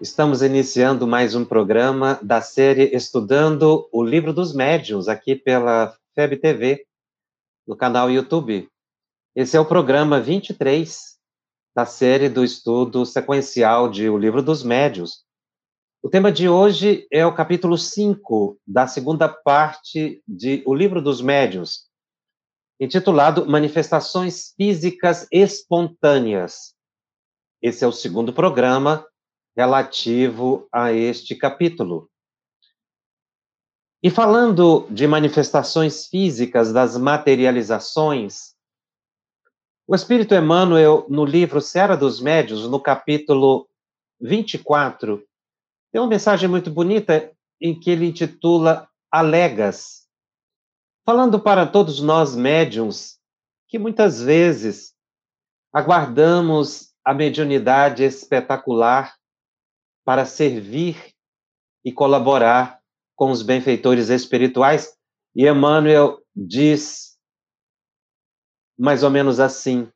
Estamos iniciando mais um programa da série Estudando o Livro dos Médiuns, aqui pela FEB TV, no canal YouTube. Esse é o programa 23 da série do estudo sequencial de O Livro dos Médiuns. O tema de hoje é o capítulo 5 da segunda parte de O Livro dos Médiuns, intitulado Manifestações Físicas Espontâneas. Esse é o segundo programa relativo a este capítulo. E falando de manifestações físicas das materializações, o Espírito Emmanuel, no livro Serra dos Médios, no capítulo 24, tem uma mensagem muito bonita em que ele intitula Alegas, falando para todos nós médiums que muitas vezes aguardamos a mediunidade espetacular para servir e colaborar com os benfeitores espirituais. E Emmanuel diz mais ou menos assim: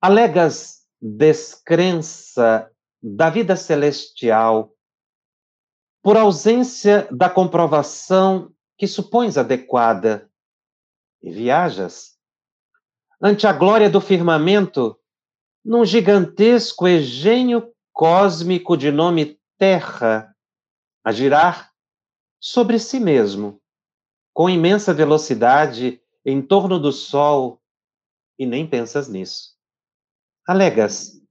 alegas descrença da vida celestial por ausência da comprovação que supões adequada e viajas ante a glória do firmamento num gigantesco engenho cósmico de nome Terra a girar sobre si mesmo, com imensa velocidade em torno do Sol, e nem pensas nisso. Alegas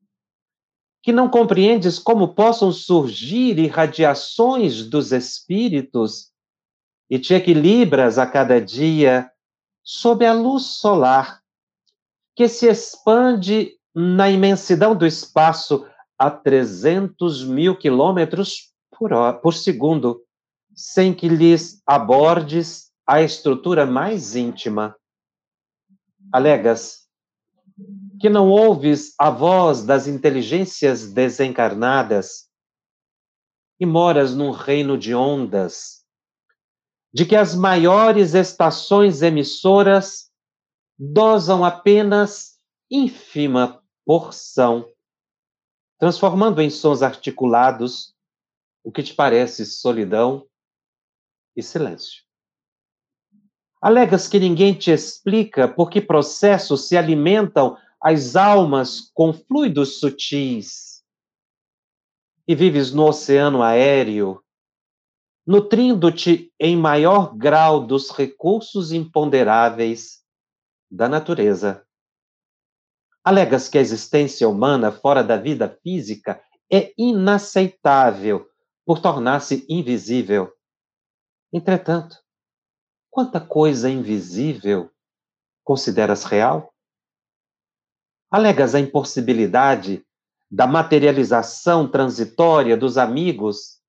que não compreendes como possam surgir irradiações dos espíritos e te equilibras a cada dia sob a luz solar que se expande na imensidão do espaço a 300 mil quilômetros por, por segundo, sem que lhes abordes a estrutura mais íntima. Alegas que não ouves a voz das inteligências desencarnadas e moras num reino de ondas, de que as maiores estações emissoras dosam apenas ínfima porção transformando em sons articulados o que te parece solidão e silêncio. Alegas que ninguém te explica por que processos se alimentam as almas com fluidos sutis. E vives no oceano aéreo, nutrindo-te em maior grau dos recursos imponderáveis da natureza. Alegas que a existência humana fora da vida física é inaceitável por tornar-se invisível. Entretanto, quanta coisa invisível consideras real? Alegas a impossibilidade da materialização transitória dos amigos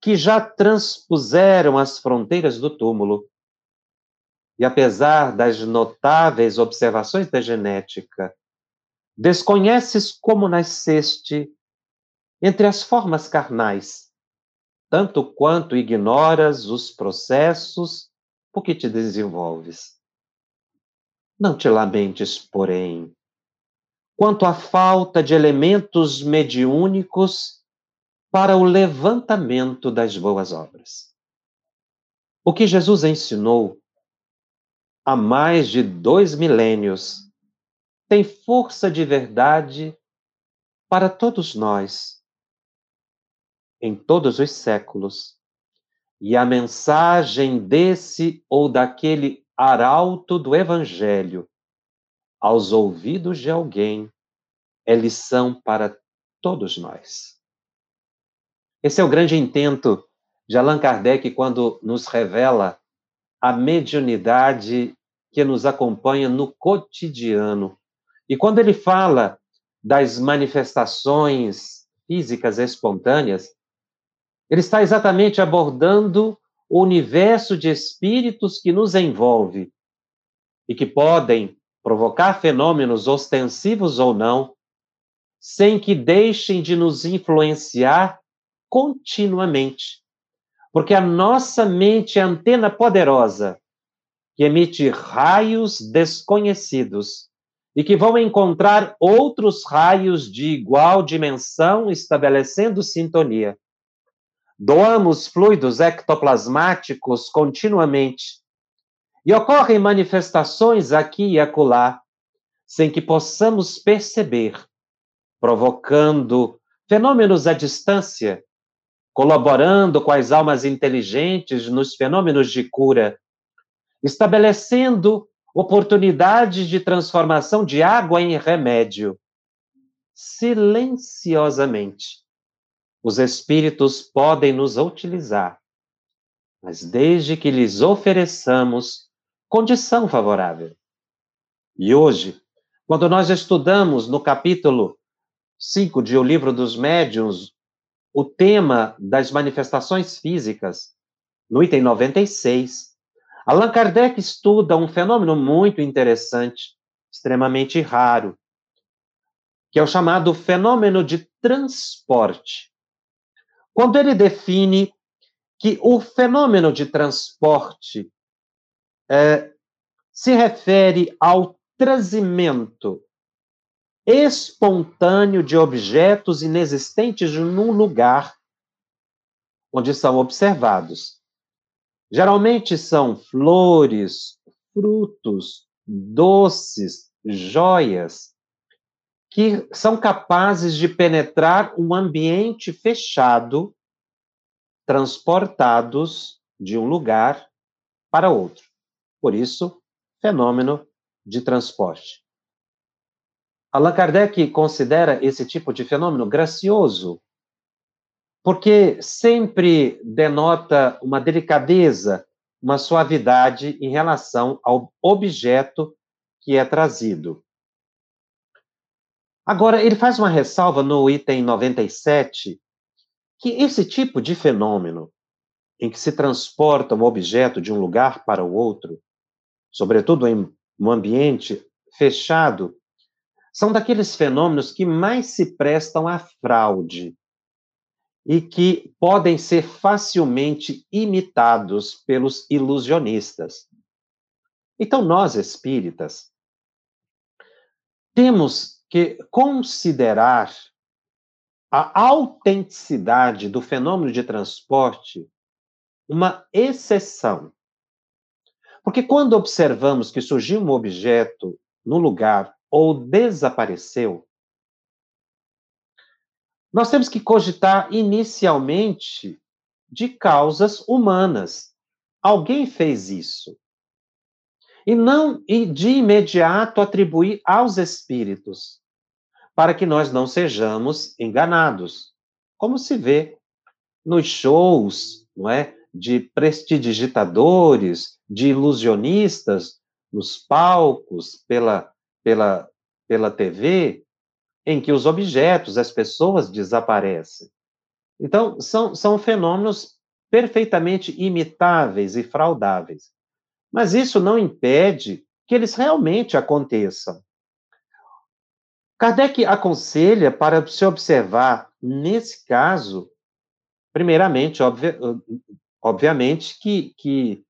que já transpuseram as fronteiras do túmulo. E apesar das notáveis observações da genética Desconheces como nasceste entre as formas carnais, tanto quanto ignoras os processos por que te desenvolves. Não te lamentes, porém, quanto à falta de elementos mediúnicos para o levantamento das boas obras. O que Jesus ensinou há mais de dois milênios tem força de verdade para todos nós, em todos os séculos. E a mensagem desse ou daquele arauto do Evangelho aos ouvidos de alguém é lição para todos nós. Esse é o grande intento de Allan Kardec quando nos revela a mediunidade que nos acompanha no cotidiano, e quando ele fala das manifestações físicas espontâneas, ele está exatamente abordando o universo de espíritos que nos envolve e que podem provocar fenômenos ostensivos ou não, sem que deixem de nos influenciar continuamente. Porque a nossa mente é antena poderosa que emite raios desconhecidos e que vão encontrar outros raios de igual dimensão estabelecendo sintonia. Doamos fluidos ectoplasmáticos continuamente e ocorrem manifestações aqui e acolá sem que possamos perceber, provocando fenômenos à distância, colaborando com as almas inteligentes nos fenômenos de cura, estabelecendo oportunidades de transformação de água em remédio. Silenciosamente, os espíritos podem nos utilizar, mas desde que lhes ofereçamos condição favorável. E hoje, quando nós estudamos no capítulo 5 de O Livro dos Médiuns, o tema das manifestações físicas, no item 96, Allan Kardec estuda um fenômeno muito interessante, extremamente raro, que é o chamado fenômeno de transporte. Quando ele define que o fenômeno de transporte é, se refere ao trazimento espontâneo de objetos inexistentes num lugar onde são observados. Geralmente são flores, frutos, doces, joias, que são capazes de penetrar um ambiente fechado, transportados de um lugar para outro. Por isso, fenômeno de transporte. Allan Kardec considera esse tipo de fenômeno gracioso, porque sempre denota uma delicadeza, uma suavidade em relação ao objeto que é trazido. Agora, ele faz uma ressalva no item 97, que esse tipo de fenômeno, em que se transporta um objeto de um lugar para o outro, sobretudo em um ambiente fechado, são daqueles fenômenos que mais se prestam à fraude e que podem ser facilmente imitados pelos ilusionistas. Então, nós espíritas temos que considerar a autenticidade do fenômeno de transporte uma exceção. Porque quando observamos que surgiu um objeto no lugar ou desapareceu, nós temos que cogitar inicialmente de causas humanas. Alguém fez isso. E não e de imediato atribuir aos espíritos, para que nós não sejamos enganados, como se vê nos shows, não é, de prestidigitadores, de ilusionistas nos palcos pela pela pela TV, em que os objetos, as pessoas desaparecem. Então, são, são fenômenos perfeitamente imitáveis e fraudáveis. Mas isso não impede que eles realmente aconteçam. Kardec aconselha para se observar, nesse caso, primeiramente, obvi obviamente, que, que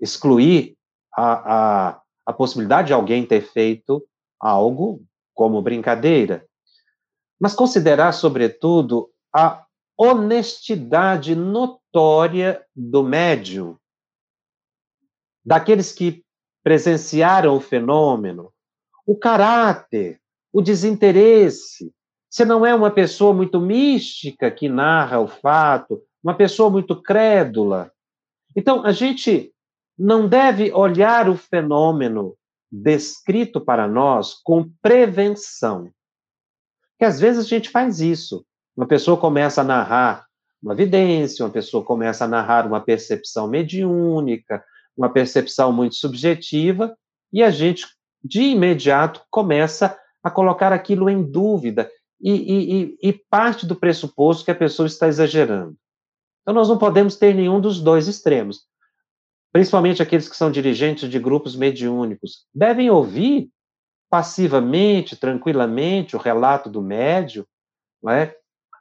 excluir a, a, a possibilidade de alguém ter feito algo como brincadeira, mas considerar, sobretudo, a honestidade notória do médium daqueles que presenciaram o fenômeno, o caráter, o desinteresse. Você não é uma pessoa muito mística que narra o fato, uma pessoa muito crédula. Então, a gente não deve olhar o fenômeno descrito para nós com prevenção. Porque às vezes a gente faz isso. Uma pessoa começa a narrar uma vidência, uma pessoa começa a narrar uma percepção mediúnica, uma percepção muito subjetiva, e a gente, de imediato, começa a colocar aquilo em dúvida e, e, e parte do pressuposto que a pessoa está exagerando. Então, nós não podemos ter nenhum dos dois extremos. Principalmente aqueles que são dirigentes de grupos mediúnicos. Devem ouvir passivamente, tranquilamente, o relato do médio, é?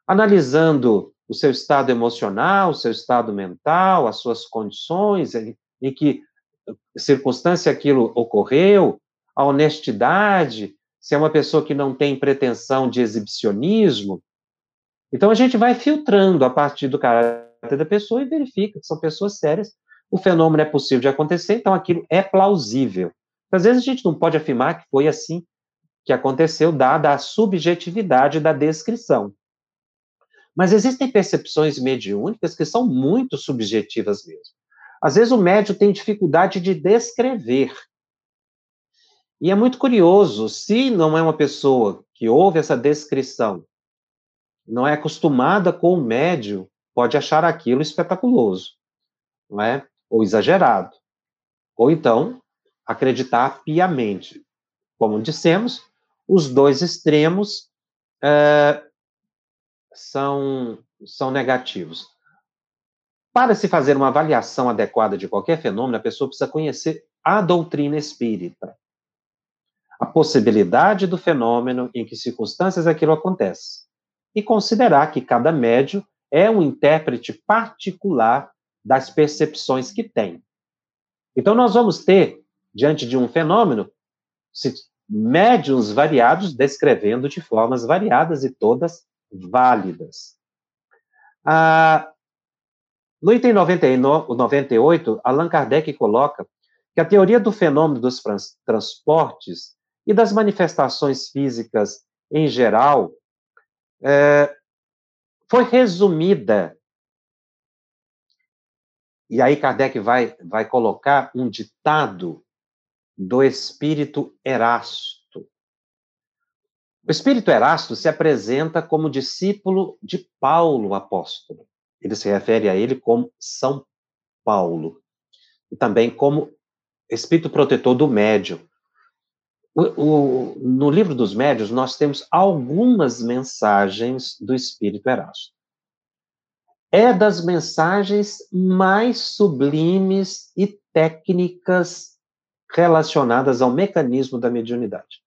analisando o seu estado emocional, o seu estado mental, as suas condições, em, em que circunstância aquilo ocorreu, a honestidade, se é uma pessoa que não tem pretensão de exibicionismo. Então a gente vai filtrando a partir do caráter da pessoa e verifica que são pessoas sérias. O fenômeno é possível de acontecer, então aquilo é plausível. Às vezes a gente não pode afirmar que foi assim que aconteceu, dada a subjetividade da descrição. Mas existem percepções mediúnicas que são muito subjetivas mesmo. Às vezes o médium tem dificuldade de descrever. E é muito curioso, se não é uma pessoa que ouve essa descrição, não é acostumada com o médium, pode achar aquilo espetaculoso, não é? Ou exagerado. Ou então acreditar piamente. Como dissemos, os dois extremos é, são, são negativos. Para se fazer uma avaliação adequada de qualquer fenômeno, a pessoa precisa conhecer a doutrina espírita, a possibilidade do fenômeno, em que circunstâncias aquilo acontece, e considerar que cada médio é um intérprete particular das percepções que tem. Então, nós vamos ter, diante de um fenômeno, médiums variados descrevendo de formas variadas e todas válidas. Ah, no item 99, 98, Allan Kardec coloca que a teoria do fenômeno dos transportes e das manifestações físicas em geral é, foi resumida. E aí Kardec vai, vai colocar um ditado do espírito Erasto. O espírito Erasto se apresenta como discípulo de Paulo apóstolo. Ele se refere a ele como São Paulo. E também como espírito protetor do médium. O, o, no livro dos médios, nós temos algumas mensagens do espírito Erasto. É das mensagens mais sublimes e técnicas relacionadas ao mecanismo da mediunidade.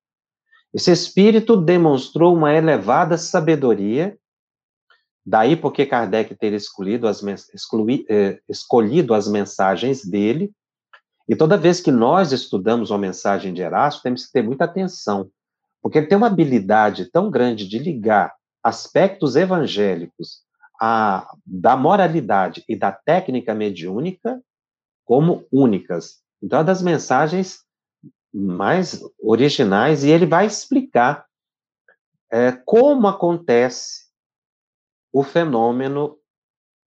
Esse espírito demonstrou uma elevada sabedoria, daí porque Kardec ter escolhido as, exclui, eh, escolhido as mensagens dele, e toda vez que nós estudamos uma mensagem de Erasto, temos que ter muita atenção, porque ele tem uma habilidade tão grande de ligar aspectos evangélicos a, da moralidade e da técnica mediúnica como únicas. Então, é das mensagens mais originais e ele vai explicar é, como acontece o fenômeno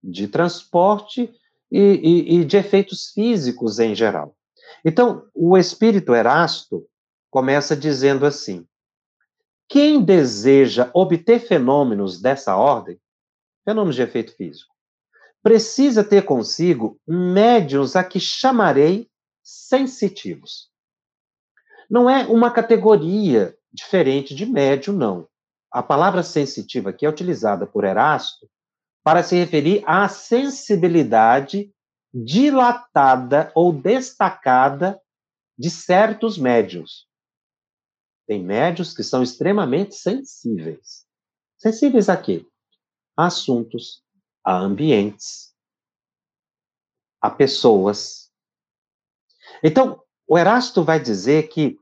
de transporte e, e, e de efeitos físicos em geral. Então, o espírito Erasto começa dizendo assim: quem deseja obter fenômenos dessa ordem, fenômenos de efeito físico, precisa ter consigo médiuns a que chamarei sensitivos. Não é uma categoria diferente de médio, não. A palavra sensitiva aqui é utilizada por Erasto para se referir à sensibilidade dilatada ou destacada de certos médios. Tem médios que são extremamente sensíveis. Sensíveis a quê? A assuntos, a ambientes, a pessoas. Então, o Erasto vai dizer que,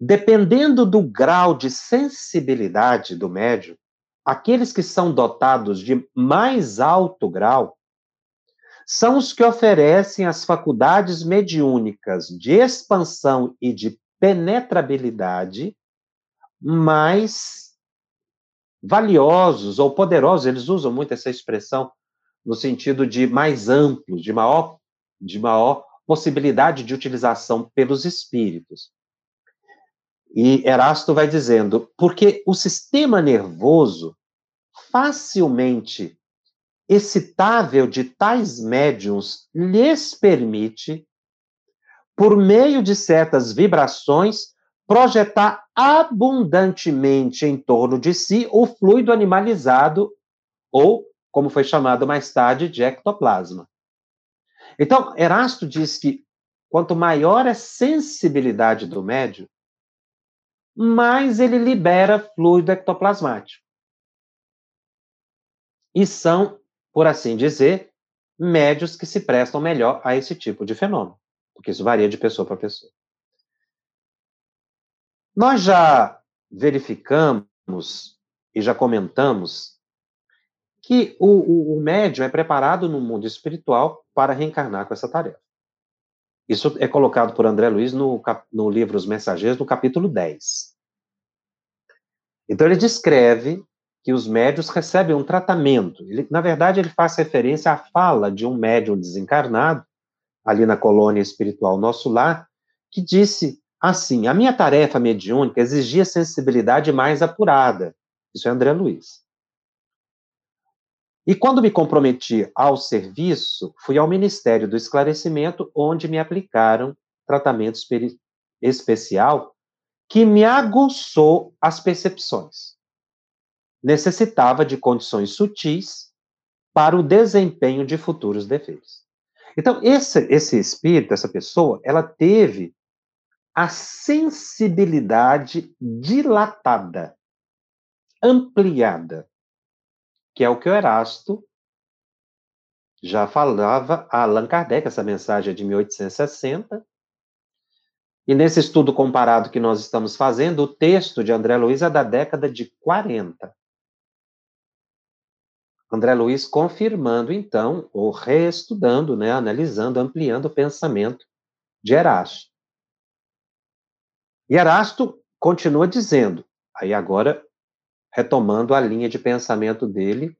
dependendo do grau de sensibilidade do médium, aqueles que são dotados de mais alto grau são os que oferecem as faculdades mediúnicas de expansão e de penetrabilidade mais valiosos ou poderosos. Eles usam muito essa expressão no sentido de mais amplos, de maior, de maior possibilidade de utilização pelos espíritos. E Erasto vai dizendo, porque o sistema nervoso facilmente excitável de tais médiums lhes permite, por meio de certas vibrações, projetar abundantemente em torno de si o fluido animalizado ou como foi chamado mais tarde de ectoplasma. Então, Erasto diz que quanto maior a sensibilidade do médium, mais ele libera fluido ectoplasmático. E são, por assim dizer, médios que se prestam melhor a esse tipo de fenômeno, porque isso varia de pessoa para pessoa. Nós já verificamos e já comentamos que o, o, o médium é preparado no mundo espiritual para reencarnar com essa tarefa. Isso é colocado por André Luiz no, no livro Os Mensageiros, no capítulo 10. Então, ele descreve que os médios recebem um tratamento. Ele, na verdade, ele faz referência à fala de um médium desencarnado, ali na colônia espiritual Nosso Lar, que disse assim: A minha tarefa mediúnica exigia sensibilidade mais apurada. Isso é André Luiz. E quando me comprometi ao serviço, fui ao Ministério do Esclarecimento, onde me aplicaram tratamento especial que me aguçou as percepções. Necessitava de condições sutis para o desempenho de futuros defeitos. Então, esse, esse espírito, essa pessoa, ela teve a sensibilidade dilatada, ampliada, que é o que o Erasto já falava a Allan Kardec, essa mensagem é de 1860, e nesse estudo comparado que nós estamos fazendo, o texto de André Luiz é da década de 40. André Luiz confirmando, então, ou reestudando, né, analisando, ampliando o pensamento de Erasto. E Erasto continua dizendo, aí agora retomando a linha de pensamento dele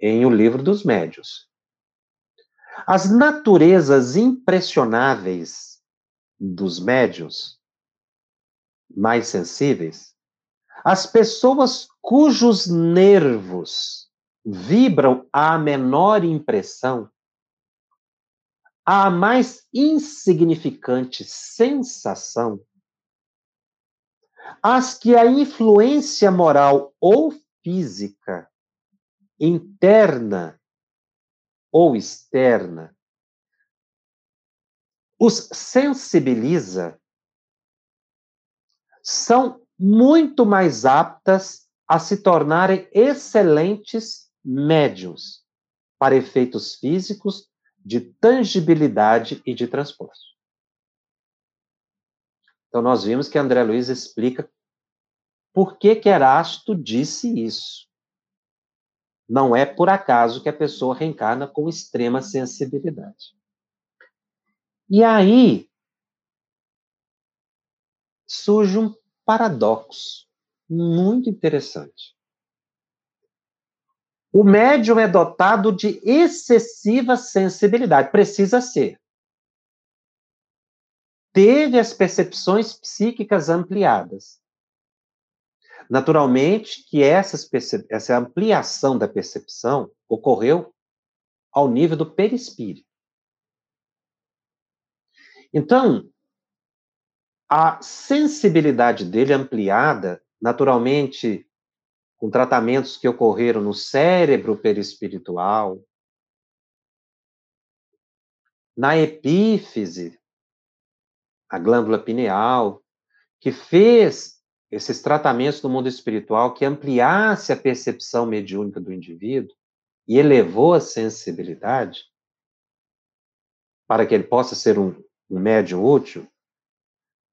em O Livro dos Médios. As naturezas impressionáveis dos médios mais sensíveis, as pessoas cujos nervos vibram à menor impressão, à mais insignificante sensação, as que a influência moral ou física, interna ou externa, os sensibiliza são muito mais aptas a se tornarem excelentes médiums para efeitos físicos de tangibilidade e de transporte. Então nós vimos que André Luiz explica por que que Erasto disse isso. Não é por acaso que a pessoa reencarna com extrema sensibilidade. E aí surge um paradoxo muito interessante. O médium é dotado de excessiva sensibilidade, precisa ser. Teve as percepções psíquicas ampliadas. Naturalmente que essas, essa ampliação da percepção ocorreu ao nível do perispírito. Então, a sensibilidade dele ampliada, naturalmente, com tratamentos que ocorreram no cérebro perispiritual, na epífise, a glândula pineal, que fez esses tratamentos no mundo espiritual que ampliasse a percepção mediúnica do indivíduo e elevou a sensibilidade para que ele possa ser um um médium útil,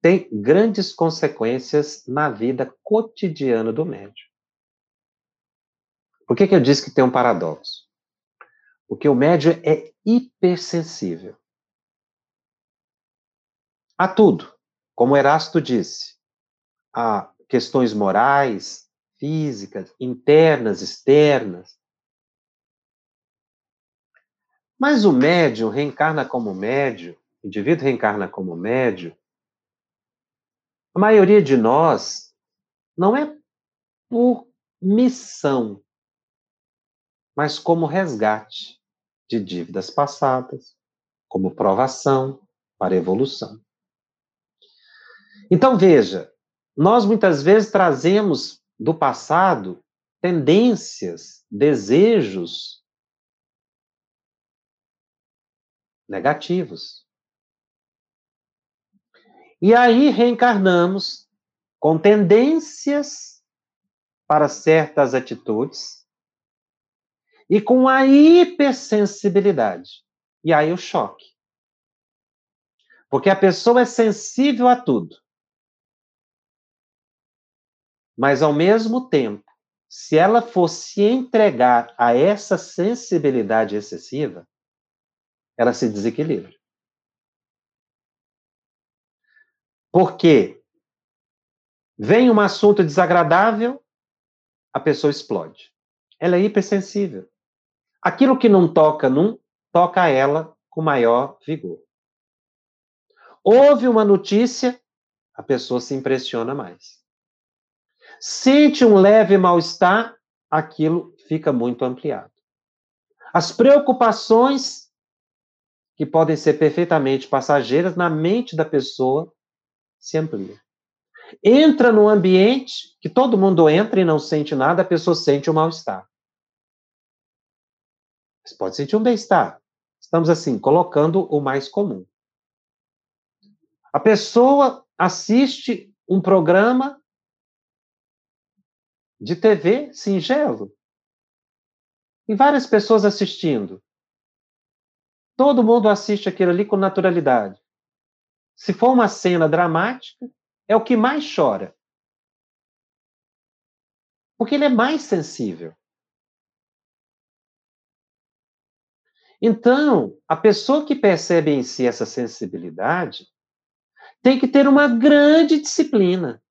tem grandes consequências na vida cotidiana do médium. Por que, que eu disse que tem um paradoxo? Porque o médium é hipersensível a tudo, como Erasto disse, a questões morais, físicas, internas, externas. Mas o médium reencarna como médium o indivíduo reencarna como médio, a maioria de nós não é por missão, mas como resgate de dívidas passadas, como provação para evolução. Então veja, nós muitas vezes trazemos do passado tendências, desejos negativos. E aí reencarnamos com tendências para certas atitudes e com a hipersensibilidade. E aí o choque. Porque a pessoa é sensível a tudo. Mas, ao mesmo tempo, se ela fosse entregar a essa sensibilidade excessiva, ela se desequilibra. Porque vem um assunto desagradável, a pessoa explode. Ela é hipersensível. Aquilo que não toca num, toca a ela com maior vigor. Houve uma notícia, a pessoa se impressiona mais. Sente um leve mal-estar, aquilo fica muito ampliado. As preocupações, que podem ser perfeitamente passageiras, na mente da pessoa se ampliam. Entra no ambiente que todo mundo entra e não sente nada, a pessoa sente o um mal-estar. Mas pode sentir um bem-estar. Estamos, assim, colocando o mais comum. A pessoa assiste um programa de TV singelo. E várias pessoas assistindo. Todo mundo assiste aquilo ali com naturalidade. Se for uma cena dramática, é o que mais chora. Porque ele é mais sensível. Então, a pessoa que percebe em si essa sensibilidade, tem que ter uma grande disciplina.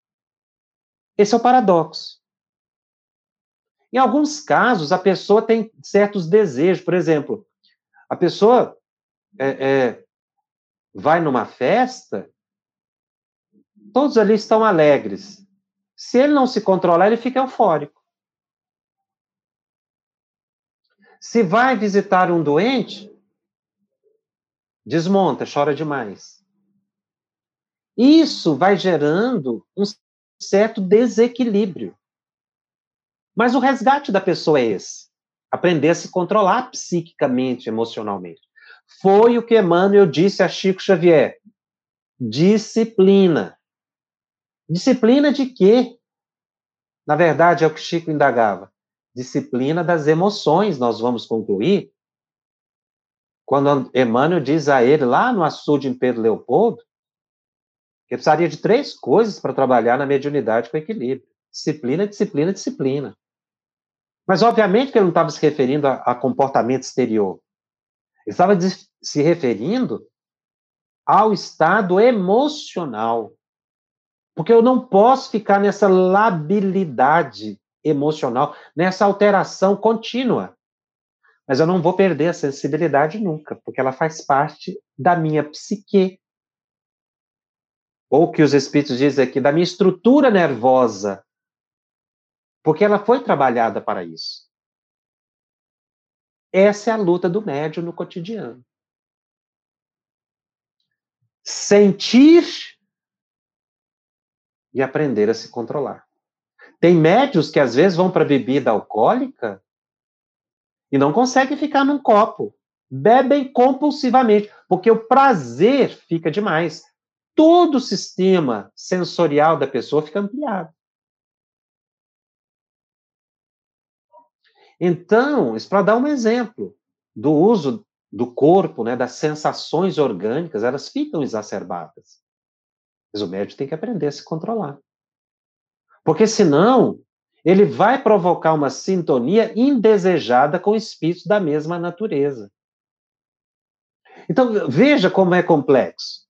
Esse é o paradoxo. Em alguns casos, a pessoa tem certos desejos. Por exemplo, a pessoa é, é, vai numa festa, todos ali estão alegres. Se ele não se controlar, ele fica eufórico. Se vai visitar um doente, desmonta, chora demais. Isso vai gerando um certo desequilíbrio. Mas o resgate da pessoa é esse: aprender a se controlar psiquicamente, emocionalmente. Foi o que Emmanuel disse a Chico Xavier: disciplina. Disciplina de quê? Na verdade, é o que Chico indagava. Disciplina das emoções, nós vamos concluir. Quando Emmanuel diz a ele, lá no açude em Pedro Leopoldo, ele precisaria de três coisas para trabalhar na mediunidade com equilíbrio: disciplina, disciplina, disciplina. Mas, obviamente, que ele não estava se referindo a, a comportamento exterior. Ele estava se referindo ao estado emocional. Porque eu não posso ficar nessa labilidade emocional, nessa alteração contínua. Mas eu não vou perder a sensibilidade nunca, porque ela faz parte da minha psique ou que os espíritos dizem aqui, da minha estrutura nervosa, porque ela foi trabalhada para isso. Essa é a luta do médium no cotidiano. Sentir e aprender a se controlar. Tem médios que às vezes vão para bebida alcoólica e não conseguem ficar num copo. Bebem compulsivamente, porque o prazer fica demais todo o sistema sensorial da pessoa fica ampliado. Então, isso para dar um exemplo do uso do corpo, né, das sensações orgânicas, elas ficam exacerbadas. Mas o médico tem que aprender a se controlar. Porque senão, ele vai provocar uma sintonia indesejada com espíritos da mesma natureza. Então, veja como é complexo.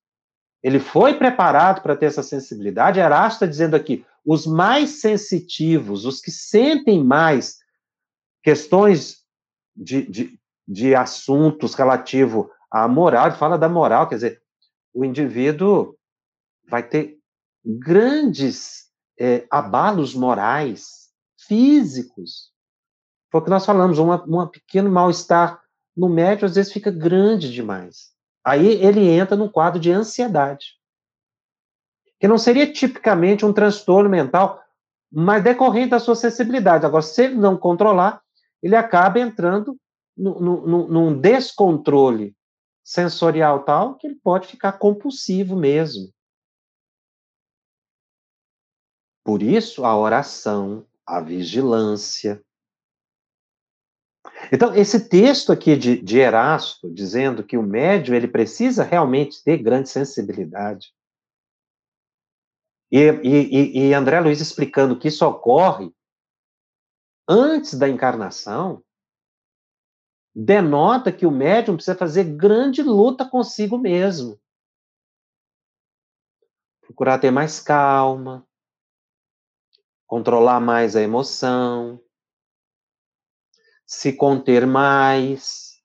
Ele foi preparado para ter essa sensibilidade. Erasto está dizendo aqui: os mais sensitivos, os que sentem mais questões de, de, de assuntos relativo à moral, ele fala da moral, quer dizer, o indivíduo vai ter grandes é, abalos morais, físicos. Foi o que nós falamos, um pequeno mal-estar no médio às vezes fica grande demais. Aí ele entra num quadro de ansiedade. Que não seria tipicamente um transtorno mental mas decorrente da sua sensibilidade. Agora, se ele não controlar, ele acaba entrando num descontrole sensorial tal que ele pode ficar compulsivo mesmo. Por isso, a oração, a vigilância. Então, esse texto aqui de, de Erasto, dizendo que o médium ele precisa realmente ter grande sensibilidade, e, e, e André Luiz explicando que isso ocorre antes da encarnação, denota que o médium precisa fazer grande luta consigo mesmo. Procurar ter mais calma, controlar mais a emoção, se conter mais.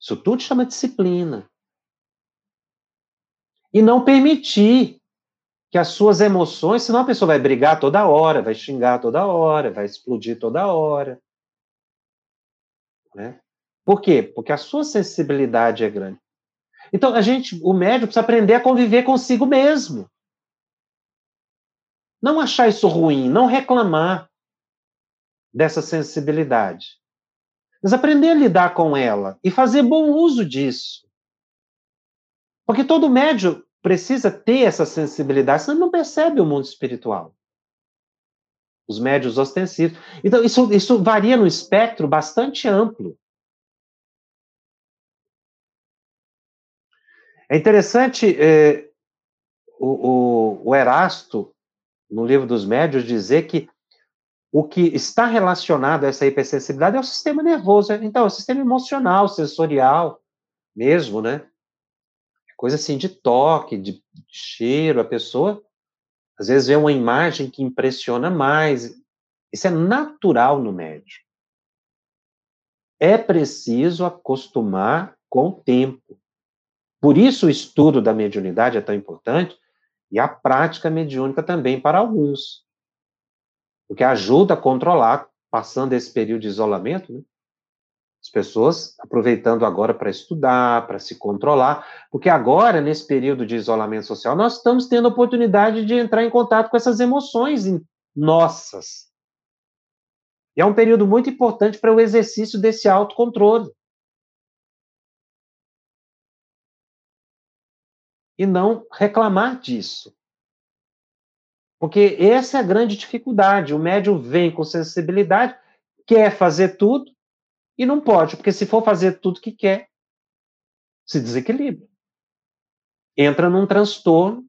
Isso tudo chama disciplina. E não permitir que as suas emoções, senão a pessoa vai brigar toda hora, vai xingar toda hora, vai explodir toda hora. Né? Por quê? Porque a sua sensibilidade é grande. Então, a gente, o médico precisa aprender a conviver consigo mesmo. Não achar isso ruim, não reclamar dessa sensibilidade. Mas aprender a lidar com ela e fazer bom uso disso. Porque todo médium precisa ter essa sensibilidade, senão não percebe o mundo espiritual. Os médios ostensivos. Então, isso, isso varia no espectro bastante amplo. É interessante é, o, o, o Erasto, no livro dos médios, dizer que o que está relacionado a essa hipersensibilidade é o sistema nervoso. Então, é o sistema emocional, sensorial mesmo, né? Coisa assim de toque, de cheiro, a pessoa às vezes vê uma imagem que impressiona mais. Isso é natural no médico. É preciso acostumar com o tempo. Por isso o estudo da mediunidade é tão importante e a prática mediúnica também para alguns. Porque ajuda a controlar, passando esse período de isolamento, né? As pessoas aproveitando agora para estudar, para se controlar, porque agora, nesse período de isolamento social, nós estamos tendo a oportunidade de entrar em contato com essas emoções nossas. E é um período muito importante para o exercício desse autocontrole. E não reclamar disso. Porque essa é a grande dificuldade. O médium vem com sensibilidade, quer fazer tudo, e não pode, porque se for fazer tudo que quer, se desequilibra. Entra num transtorno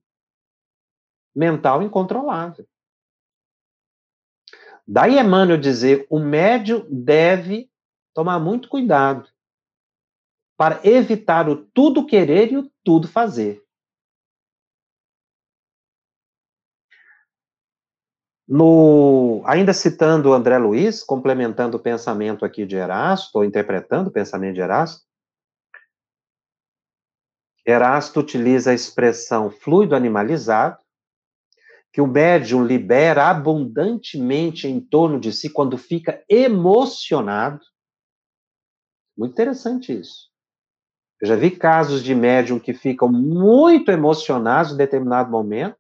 mental incontrolável. Daí Emmanuel dizer, o médio deve tomar muito cuidado para evitar o tudo querer e o tudo fazer. No, ainda citando André Luiz, complementando o pensamento aqui de Erasto, ou interpretando o pensamento de Erasto, Erasto utiliza a expressão fluido animalizado, que o médium libera abundantemente em torno de si quando fica emocionado. Muito interessante isso. Eu já vi casos de médium que ficam muito emocionados em determinado momento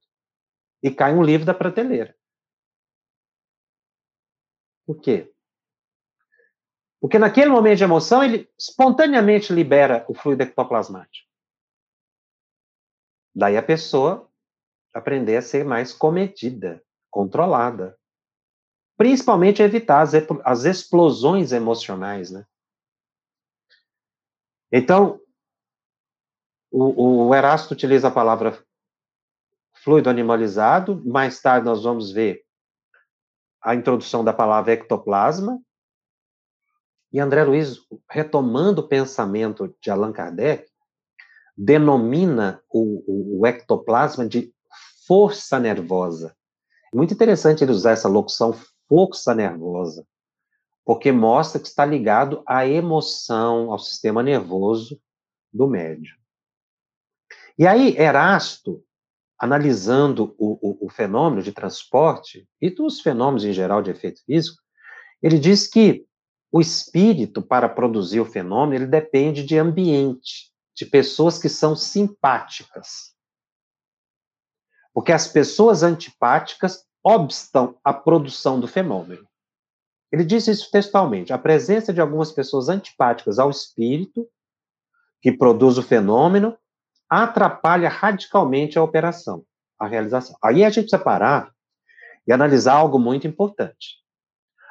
e cai um livro da prateleira. Por quê? Porque naquele momento de emoção, ele espontaneamente libera o fluido ectoplasmático. Daí a pessoa aprender a ser mais comedida, controlada. Principalmente evitar as, as explosões emocionais, né? Então, o, o Erasto utiliza a palavra fluido animalizado, mais tarde nós vamos ver a introdução da palavra ectoplasma, e André Luiz, retomando o pensamento de Allan Kardec, denomina o, o, o ectoplasma de força nervosa. Muito interessante ele usar essa locução força nervosa, porque mostra que está ligado à emoção, ao sistema nervoso do médium. E aí, Erasto, analisando o, o, o, fenômeno de transporte e dos fenômenos em geral de efeito físico, ele diz que o espírito, para produzir o fenômeno, ele depende de ambiente, de pessoas que são simpáticas. Porque as pessoas antipáticas obstam à produção do fenômeno. Ele diz isso textualmente: a presença de algumas pessoas antipáticas ao espírito que produz o fenômeno atrapalha radicalmente a operação, a realização. Aí a gente precisa parar e analisar algo muito importante.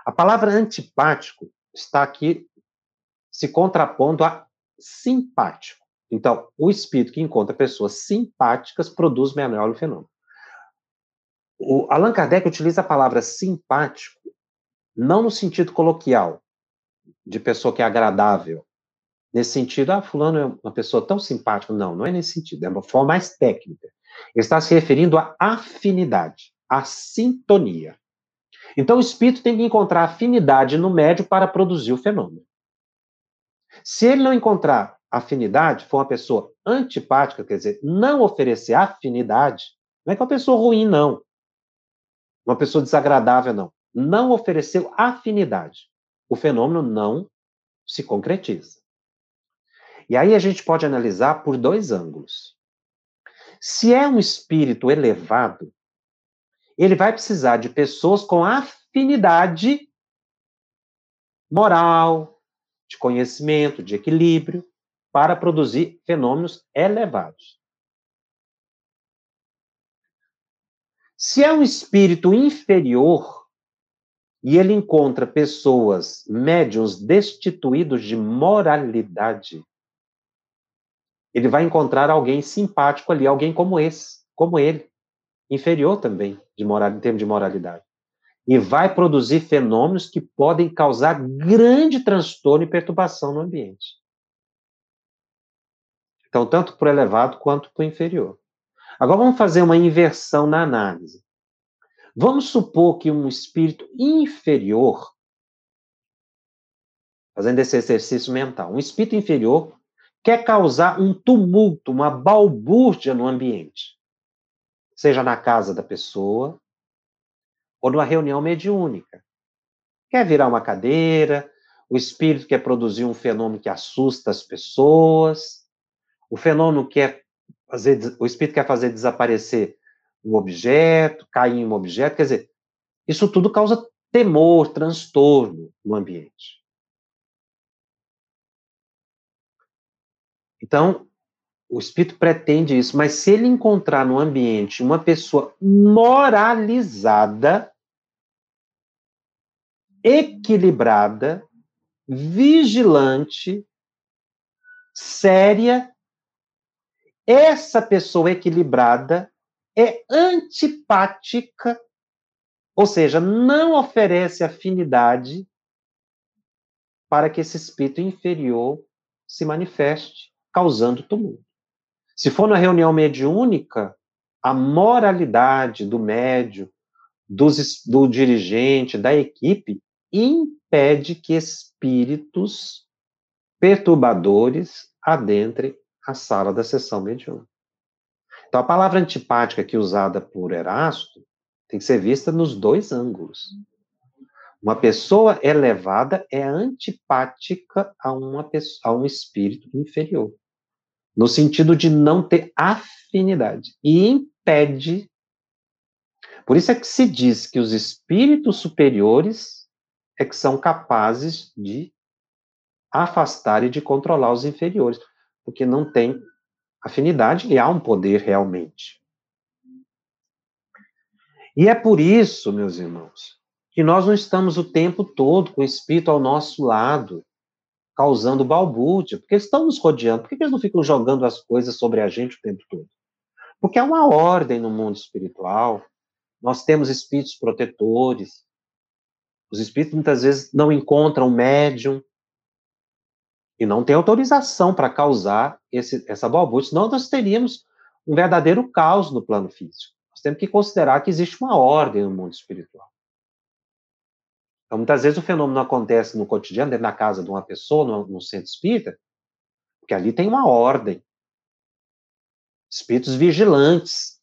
A palavra antipático está aqui se contrapondo a simpático. Então, o espírito que encontra pessoas simpáticas produz melhor o fenômeno. O Allan Kardec utiliza a palavra simpático não no sentido coloquial, de pessoa que é agradável. Nesse sentido, ah, fulano é uma pessoa tão simpática. Não, não é nesse sentido, é uma forma mais técnica. Ele está se referindo à afinidade, à sintonia. Então, o espírito tem que encontrar afinidade no médio para produzir o fenômeno. Se ele não encontrar afinidade, for uma pessoa antipática, quer dizer, não oferecer afinidade, não é que é uma pessoa ruim, não. Uma pessoa desagradável, não não ofereceu afinidade, o fenômeno não se concretiza. E aí a gente pode analisar por dois ângulos. Se é um espírito elevado, ele vai precisar de pessoas com afinidade moral, de conhecimento, de equilíbrio, para produzir fenômenos elevados. Se é um espírito inferior, e ele encontra pessoas, médiums destituídos de moralidade, ele vai encontrar alguém simpático ali, alguém como esse, como ele, inferior também de moral, em termos de moralidade. E vai produzir fenômenos que podem causar grande transtorno e perturbação no ambiente. Então, tanto para o elevado quanto para o inferior. Agora vamos fazer uma inversão na análise. Vamos supor que um espírito inferior, fazendo esse exercício mental, um espírito inferior quer causar um tumulto, uma balbúrdia no ambiente, seja na casa da pessoa ou numa reunião mediúnica. Quer virar uma cadeira, o espírito quer produzir um fenômeno que assusta as pessoas, o fenômeno quer fazer, o espírito quer fazer desaparecer um objeto, cair em um objeto, quer dizer, isso tudo causa temor, transtorno no ambiente. Então, o espírito pretende isso, mas se ele encontrar no ambiente uma pessoa moralizada, equilibrada, vigilante, séria, essa pessoa equilibrada é antipática, ou seja, não oferece afinidade para que esse espírito inferior se manifeste, causando tumulto. Se for na reunião mediúnica, a moralidade do médio, dos, do dirigente, da equipe, impede que espíritos perturbadores adentrem a sala da sessão mediúnica. Então, a palavra antipática aqui usada por Erasto tem que ser vista nos dois ângulos. Uma pessoa elevada é antipática a, uma pessoa, a um espírito inferior, no sentido de não ter afinidade e impede. Por isso é que se diz que os espíritos superiores é que são capazes de afastar e de controlar os inferiores, porque não tem afinidade e há um poder realmente. E é por isso, meus irmãos, que nós não estamos o tempo todo com o Espírito ao nosso lado, causando balbúrdia, porque eles estão nos rodeando. Por que eles não ficam jogando as coisas sobre a gente o tempo todo? Porque há uma ordem no mundo espiritual. Nós temos espíritos protetores. Os espíritos muitas vezes não encontram médium, e não tem autorização para causar esse, essa balbúrdia, senão nós teríamos um verdadeiro caos no plano físico. Nós temos que considerar que existe uma ordem no mundo espiritual. Então, muitas vezes o fenômeno acontece no cotidiano, dentro da casa de uma pessoa, no, no centro espírita, porque ali tem uma ordem. Espíritos vigilantes,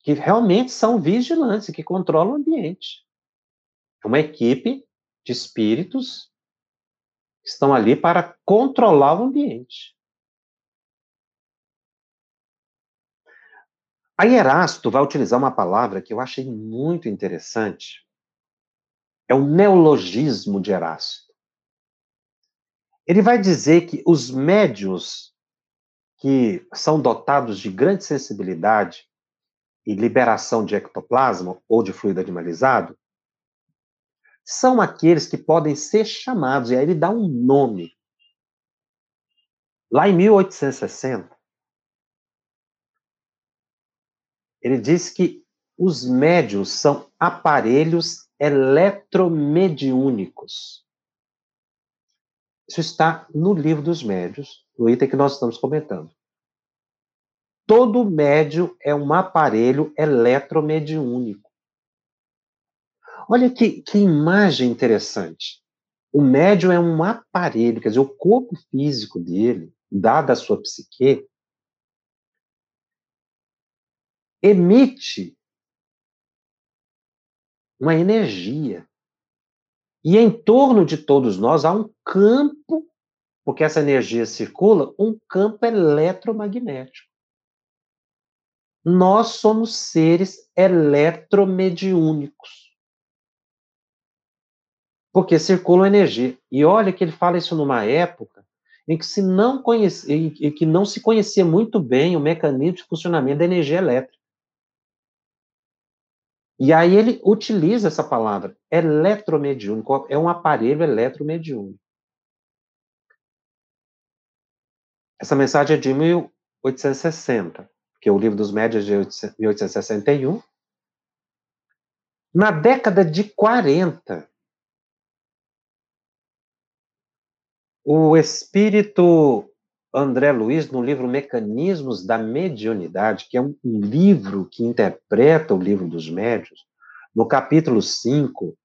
que realmente são vigilantes que controlam o ambiente. É uma equipe de espíritos estão ali para controlar o ambiente. Aí Erasto vai utilizar uma palavra que eu achei muito interessante. É o neologismo de Erasto. Ele vai dizer que os médios que são dotados de grande sensibilidade e liberação de ectoplasma ou de fluido animalizado são aqueles que podem ser chamados, e aí ele dá um nome. Lá em 1860, ele diz que os médios são aparelhos eletromediúnicos. Isso está no livro dos médios, no item que nós estamos comentando. Todo médio é um aparelho eletromediúnico. Olha que, que imagem interessante. O médium é um aparelho, quer dizer, o corpo físico dele, dada a sua psique, emite uma energia. E em torno de todos nós há um campo, porque essa energia circula, um campo eletromagnético. Nós somos seres eletromediúnicos. Porque circula energia. E olha que ele fala isso numa época em que, se não conhecia, em que não se conhecia muito bem o mecanismo de funcionamento da energia elétrica. E aí ele utiliza essa palavra, eletromediúnico, é um aparelho eletromediúnico. Essa mensagem é de 1860, que é o livro dos médios de 1861. Na década de 40, o espírito André Luiz, no livro Mecanismos da Mediunidade, que é um livro que interpreta o livro dos médios, no capítulo 5,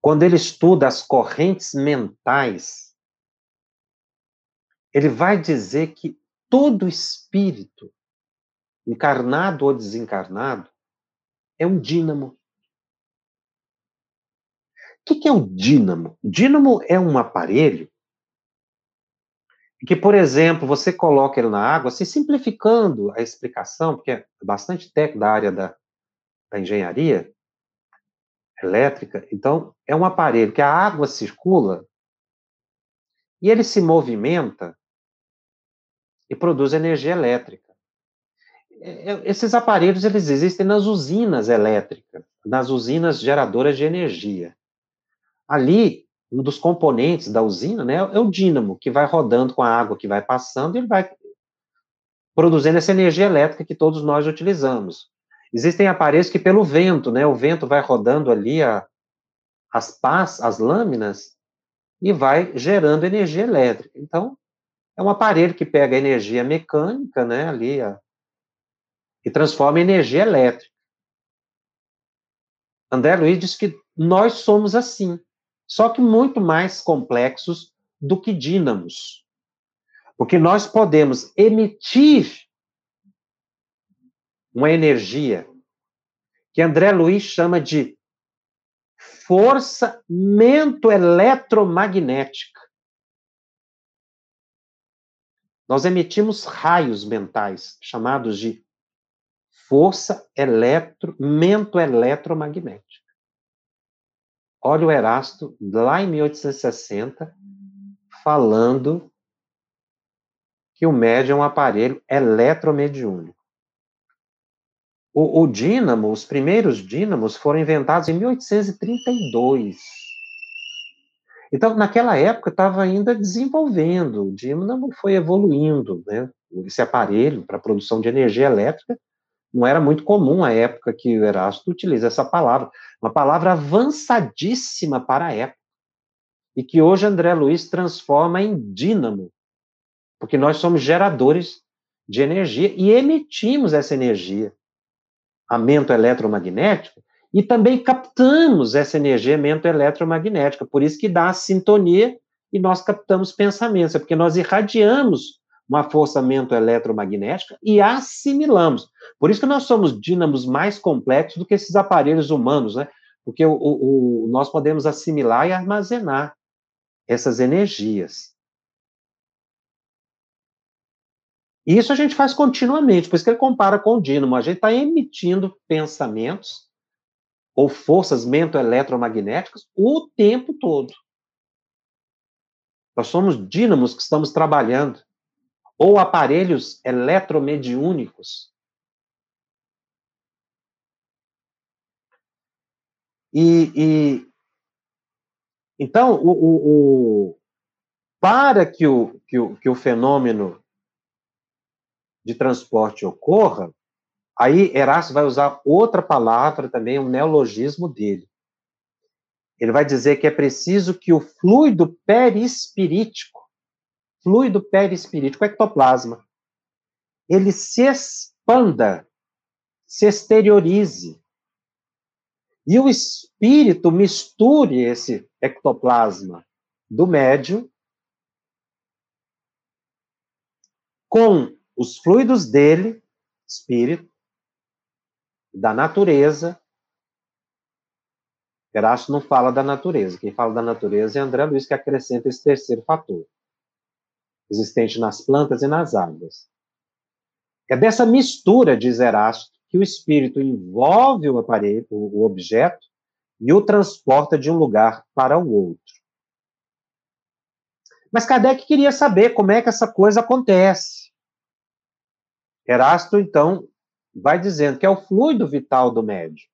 quando ele estuda as correntes mentais, ele vai dizer que todo espírito, encarnado ou desencarnado, é um dínamo. O que é o dínamo? O dínamo é um aparelho que, por exemplo, você coloca ele na água, assim, simplificando a explicação, porque é bastante técnico da área da, da engenharia elétrica, então, é um aparelho que a água circula e ele se movimenta e produz energia elétrica. É, é, esses aparelhos, eles existem nas usinas elétricas, nas usinas geradoras de energia. Ali, um dos componentes da usina, né, é o dínamo, que vai rodando com a água que vai passando e ele vai produzindo essa energia elétrica que todos nós utilizamos. Existem aparelhos que pelo vento, né, o vento vai rodando ali a, as pás, as lâminas, e vai gerando energia elétrica. Então, é um aparelho que pega energia mecânica, né, ali, a, e transforma em energia elétrica. André Luiz diz que nós somos assim só que muito mais complexos do que dínamos. Porque nós podemos emitir uma energia que André Luiz chama de força mento-eletromagnética. Nós emitimos raios mentais, chamados de força eletro, mento-eletromagnética. Olha o Erasto, lá em 1860, falando que o médium é um aparelho eletromediúnico. O, o dínamo, os primeiros dínamos foram inventados em 1832. Então, naquela época, estava ainda desenvolvendo, o dínamo foi evoluindo, né? Esse aparelho para produção de energia elétrica não era muito comum a época que o Erasto utiliza essa palavra, uma palavra avançadíssima para a época, e que hoje André Luiz transforma em dínamo, porque nós somos geradores de energia e emitimos essa energia, a mento eletromagnético, e também captamos essa energia mento eletromagnética, por isso que dá a sintonia e nós captamos pensamentos, é porque nós irradiamos uma força eletromagnética e assimilamos. Por isso que nós somos dínamos mais complexos do que esses aparelhos humanos, né? Porque o, o, o, nós podemos assimilar e armazenar essas energias. E isso a gente faz continuamente, por isso que ele compara com o dínamo. A gente está emitindo pensamentos ou forças mento-eletromagnéticas o tempo todo. Nós somos dínamos que estamos trabalhando, ou aparelhos eletromediúnicos. E, e então, o, o, o, para que o, que, o, que o fenômeno de transporte ocorra, aí Erasto vai usar outra palavra também, um neologismo dele. Ele vai dizer que é preciso que o fluido perispirítico, fluido perispirítico, ectoplasma, ele se expanda, se exteriorize. E o espírito misture esse ectoplasma do médium com os fluidos dele, espírito, da natureza. Erasto não fala da natureza. Quem fala da natureza é André Luiz, que acrescenta esse terceiro fator, existente nas plantas e nas águas. É dessa mistura, diz Erasto, que o espírito envolve o aparelho, o objeto, e o transporta de um lugar para o outro. Mas Kardec queria saber como é que essa coisa acontece. Erasto, então, vai dizendo que é o fluido vital do médium,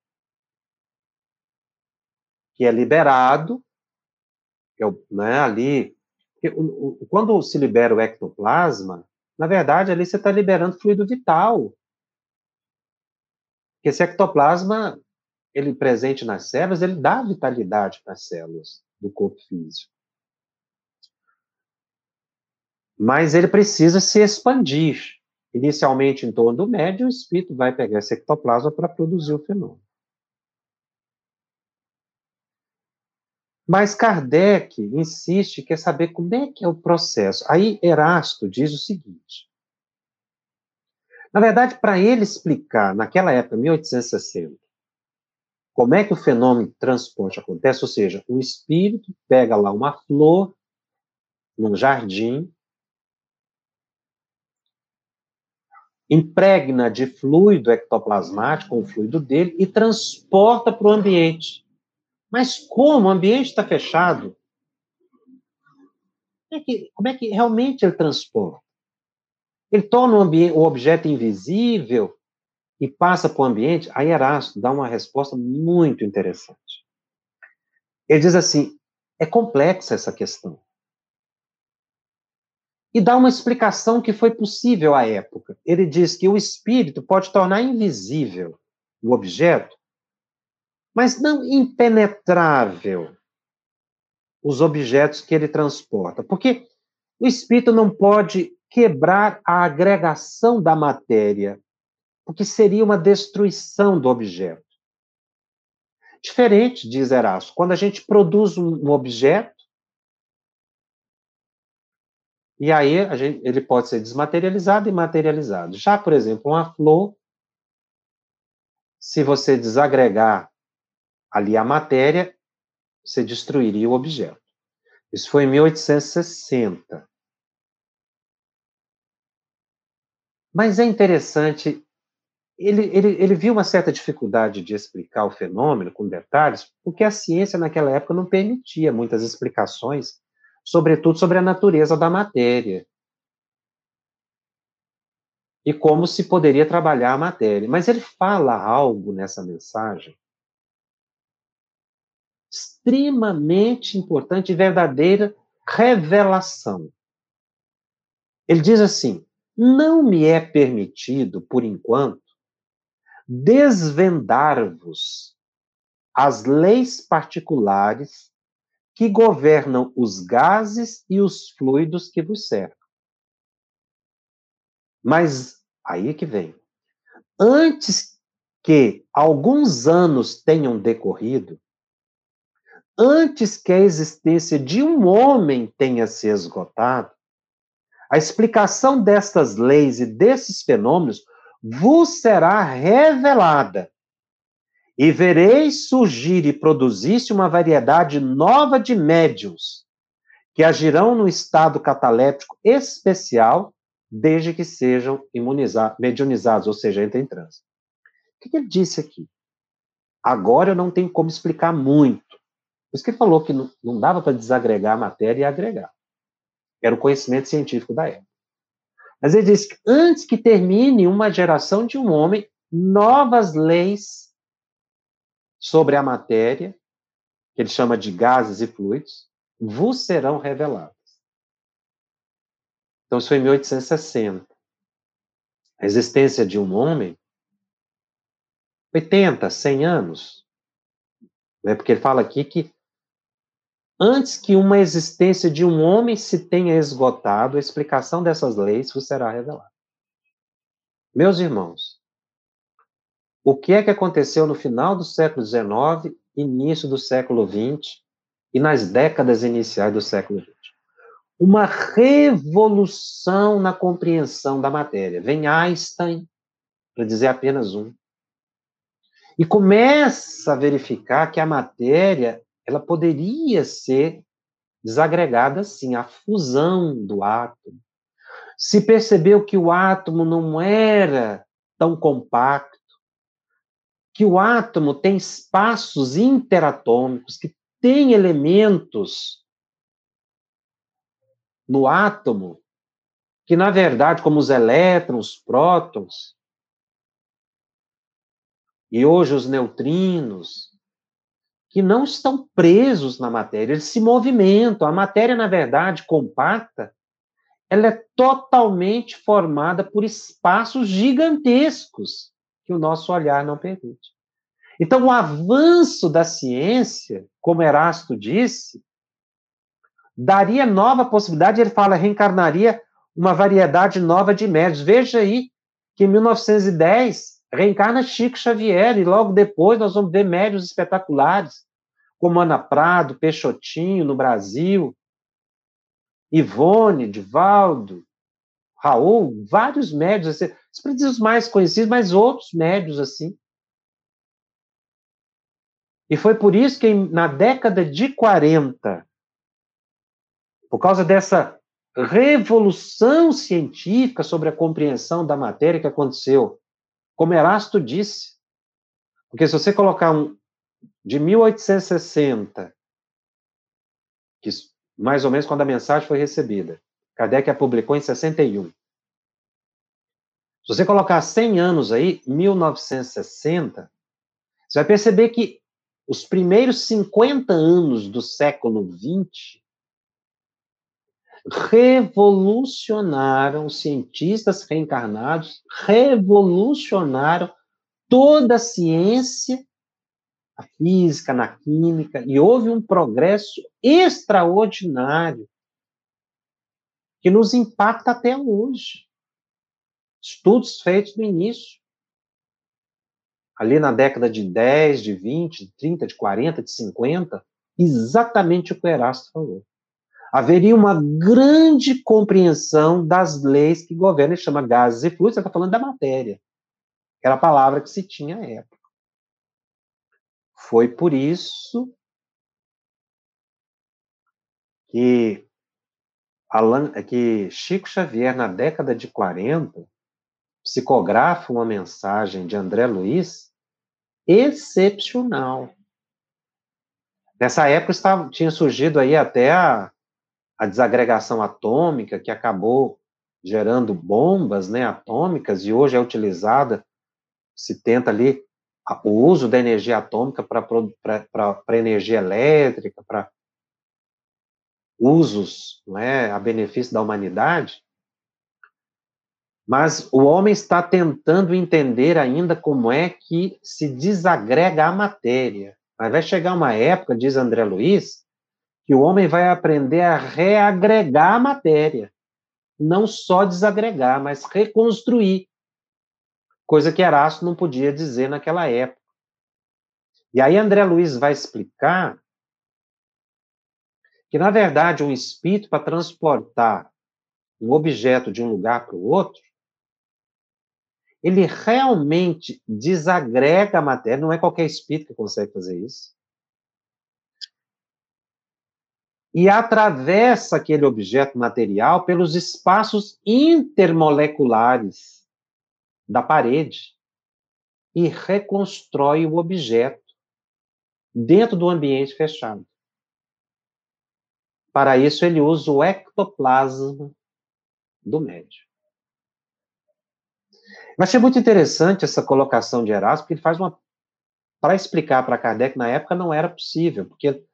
que é liberado, é, né, ali. Quando se libera o ectoplasma, na verdade, ali você está liberando fluido vital. Porque esse ectoplasma, ele presente nas células, ele dá vitalidade para as células do corpo físico. Mas ele precisa se expandir inicialmente em torno do médio, o espírito vai pegar esse ectoplasma para produzir o fenômeno. Mas Kardec insiste, quer saber como é que é o processo. Aí Erasto diz o seguinte. Na verdade, para ele explicar, naquela época, 1860, como é que o fenômeno de transporte acontece, ou seja, o espírito pega lá uma flor num jardim, impregna de fluido ectoplasmático, o fluido dele, e transporta para o ambiente. Mas como o ambiente está fechado? Como é, que, como é que realmente ele transporta? Ele torna o, ambiente, o objeto invisível e passa para o ambiente? Aí Erasto dá uma resposta muito interessante. Ele diz assim: é complexa essa questão e dá uma explicação que foi possível à época. Ele diz que o espírito pode tornar invisível o objeto, mas não impenetrável os objetos que ele transporta, porque o espírito não pode quebrar a agregação da matéria, porque seria uma destruição do objeto. Diferente, diz Erasto, quando a gente produz um objeto, e aí gente, ele pode ser desmaterializado e materializado. Já, por exemplo, uma flor, se você desagregar ali a matéria, você destruiria o objeto. Isso foi em 1860. Mas é interessante, ele, ele, ele viu uma certa dificuldade de explicar o fenômeno com detalhes, porque a ciência naquela época não permitia muitas explicações sobretudo sobre a natureza da matéria. E como se poderia trabalhar a matéria. Mas ele fala algo nessa mensagem extremamente importante e verdadeira revelação. Ele diz assim: não me é permitido, por enquanto, desvendar-vos as leis particulares que governam os gases e os fluidos que vos cercam. Mas aí é que vem. Antes que alguns anos tenham decorrido, antes que a existência de um homem tenha se esgotado, a explicação destas leis e desses fenômenos vos será revelada e vereis surgir e produzir-se uma variedade nova de médiums, que agirão no estado cataléptico especial desde que sejam medionizados, ou seja, entrem em transe. O que ele disse aqui? Agora eu não tenho como explicar muito. Isso que ele falou que não, não dava para desagregar a matéria e agregar. Era o conhecimento científico da época. Mas ele diz que antes que termine uma geração de um homem, novas leis sobre a matéria, que ele chama de gases e fluidos, vos serão reveladas. Então, isso foi em 1860. A existência de um homem, 80, 100 anos. Né? Porque ele fala aqui que antes que uma existência de um homem se tenha esgotado, a explicação dessas leis vos será revelada. Meus irmãos, o que é que aconteceu no final do século XIX, início do século XX e nas décadas iniciais do século XX? Uma revolução na compreensão da matéria. Vem Einstein, para dizer apenas um, e começa a verificar que a matéria ela poderia ser desagregada assim, a fusão do átomo. Se percebeu que o átomo não era tão compacto, que o átomo tem espaços interatômicos, que tem elementos no átomo que, na verdade, como os elétrons, os prótons, e hoje os neutrinos, que não estão presos na matéria, eles se movimentam. A matéria, na verdade, compacta, ela é totalmente formada por espaços gigantescos que o nosso olhar não permite. Então, o avanço da ciência, como Erasto disse, daria nova possibilidade, ele fala, reencarnaria uma variedade nova de médios. Veja aí que em 1910 reencarna Chico Xavier, e logo depois nós vamos ver médios espetaculares, como Ana Prado, Peixotinho, no Brasil, Ivone, Divaldo, Raul, vários médios, assim, os mais conhecidos, mas outros médios assim. E foi por isso que na década de 40, por causa dessa revolução científica sobre a compreensão da matéria que aconteceu como Erasto disse, porque se você colocar um de 1860, que mais ou menos quando a mensagem foi recebida, Kardec a publicou em 61. Se você colocar 100 anos aí, 1960, você vai perceber que os primeiros 50 anos do século 20 revolucionaram, os cientistas reencarnados revolucionaram toda a ciência, a física, na química, e houve um progresso extraordinário que nos impacta até hoje. Estudos feitos no início, ali na década de 10, de 20, de 30, de 40, de 50, exatamente o que o Erasto falou haveria uma grande compreensão das leis que governam, ele chama gases e fluidos, você está falando da matéria, era a palavra que se tinha à época. Foi por isso que, Alan, que Chico Xavier, na década de 40, psicografa uma mensagem de André Luiz excepcional. Nessa época estava, tinha surgido aí até a, a desagregação atômica, que acabou gerando bombas né, atômicas, e hoje é utilizada, se tenta ali o uso da energia atômica para energia elétrica, para usos é, a benefício da humanidade. Mas o homem está tentando entender ainda como é que se desagrega a matéria. Mas vai chegar uma época, diz André Luiz, que o homem vai aprender a reagregar a matéria. Não só desagregar, mas reconstruir. Coisa que Erasto não podia dizer naquela época. E aí André Luiz vai explicar que, na verdade, um espírito, para transportar um objeto de um lugar para o outro, ele realmente desagrega a matéria, não é qualquer espírito que consegue fazer isso. E atravessa aquele objeto material pelos espaços intermoleculares da parede e reconstrói o objeto dentro do ambiente fechado. Para isso, ele usa o ectoplasma do médium. Mas achei muito interessante essa colocação de Erasmo, porque ele faz uma. Para explicar para Kardec, na época não era possível, porque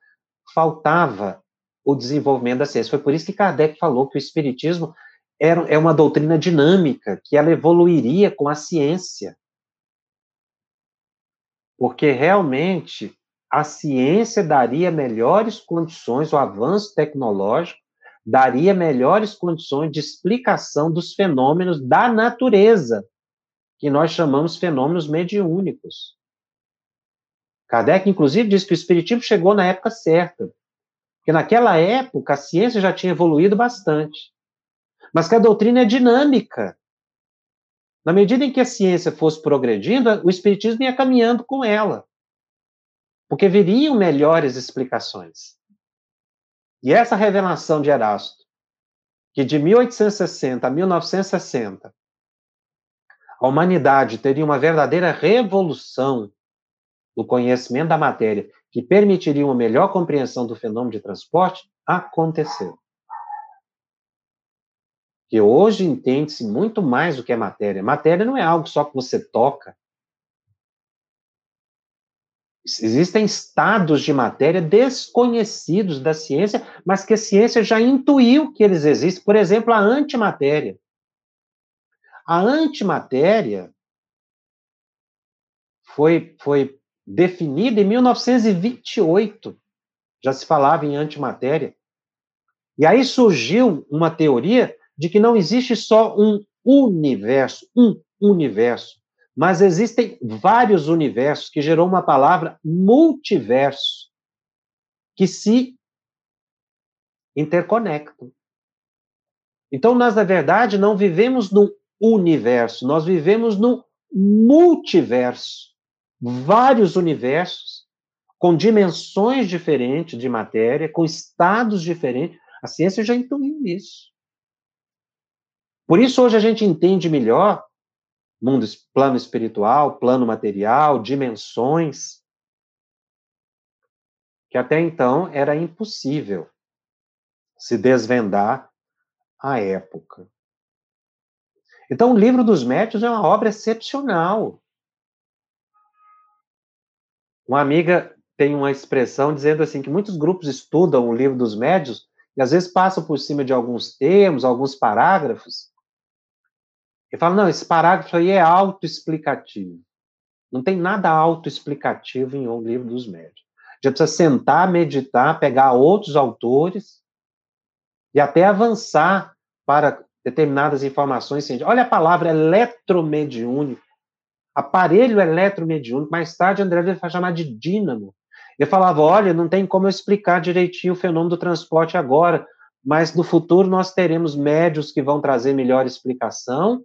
faltava o desenvolvimento da ciência. Foi por isso que Kardec falou que o Espiritismo era, é uma doutrina dinâmica, que ela evoluiria com a ciência. Porque realmente a ciência daria melhores condições, o avanço tecnológico daria melhores condições de explicação dos fenômenos da natureza, que nós chamamos fenômenos mediúnicos. Kardec, inclusive, diz que o Espiritismo chegou na época certa, porque naquela época a ciência já tinha evoluído bastante, mas que a doutrina é dinâmica. Na medida em que a ciência fosse progredindo, o Espiritismo ia caminhando com ela, porque viriam melhores explicações. E essa revelação de Erasto, que de 1860 a 1960 a humanidade teria uma verdadeira revolução no conhecimento da matéria, que permitiria uma melhor compreensão do fenômeno de transporte, aconteceu. Que hoje entende-se muito mais do que é matéria. Matéria não é algo só que você toca. Existem estados de matéria desconhecidos da ciência, mas que a ciência já intuiu que eles existem. Por exemplo, a antimatéria. A antimatéria foi, foi definida em 1928. Já se falava em antimatéria. E aí surgiu uma teoria de que não existe só um universo, um universo, mas existem vários universos, que gerou uma palavra multiverso, que se interconectam. Então, nós, na verdade, não vivemos num universo, nós vivemos num multiverso. Vários universos com dimensões diferentes de matéria, com estados diferentes. A ciência já intuiu isso. Por isso, hoje a gente entende melhor mundo, plano espiritual, plano material, dimensões, que até então era impossível se desvendar à época. Então, o livro dos médios é uma obra excepcional. Uma amiga tem uma expressão dizendo assim que muitos grupos estudam o livro dos médios e às vezes passam por cima de alguns termos, alguns parágrafos, e falam, não, esse parágrafo aí é autoexplicativo. Não tem nada autoexplicativo em O Livro dos Médios. Já precisa sentar, meditar, pegar outros autores e até avançar para determinadas informações científicas. Olha a palavra eletromediúnico, aparelho eletromediúnico. Mais tarde, André vai chamar de dínamo. Eu falava, olha, não tem como eu explicar direitinho o fenômeno do transporte agora, mas no futuro nós teremos médios que vão trazer melhor explicação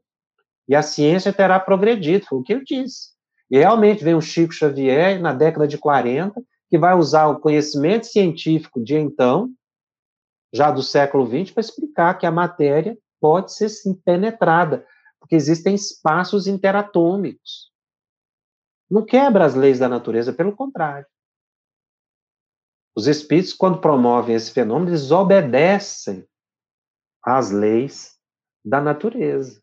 e a ciência terá progredido, foi o que ele disse. E realmente vem o Chico Xavier, na década de 40, que vai usar o conhecimento científico de então, já do século XX, para explicar que a matéria pode ser sim penetrada, porque existem espaços interatômicos. Não quebra as leis da natureza, pelo contrário. Os espíritos, quando promovem esse fenômeno, eles obedecem às leis da natureza.